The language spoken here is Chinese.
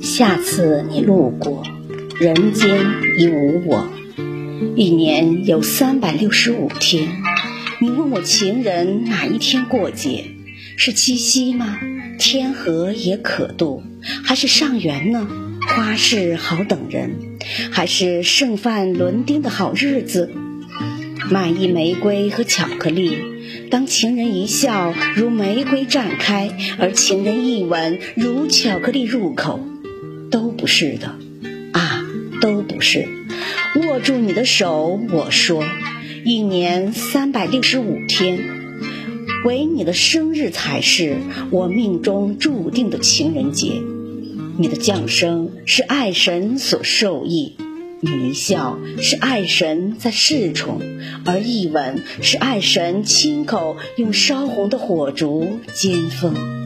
下次你路过，人间已无我。一年有三百六十五天，你问我情人哪一天过节？是七夕吗？天河也可渡，还是上元呢？花市好等人，还是剩饭轮丁的好日子？买一玫瑰和巧克力，当情人一笑如玫瑰绽开，而情人一吻如巧克力入口，都不是的，啊，都不是。握住你的手，我说，一年三百六十五天，唯你的生日才是我命中注定的情人节。你的降生是爱神所授意，你一笑是爱神在侍宠，而一吻是爱神亲口用烧红的火烛煎封。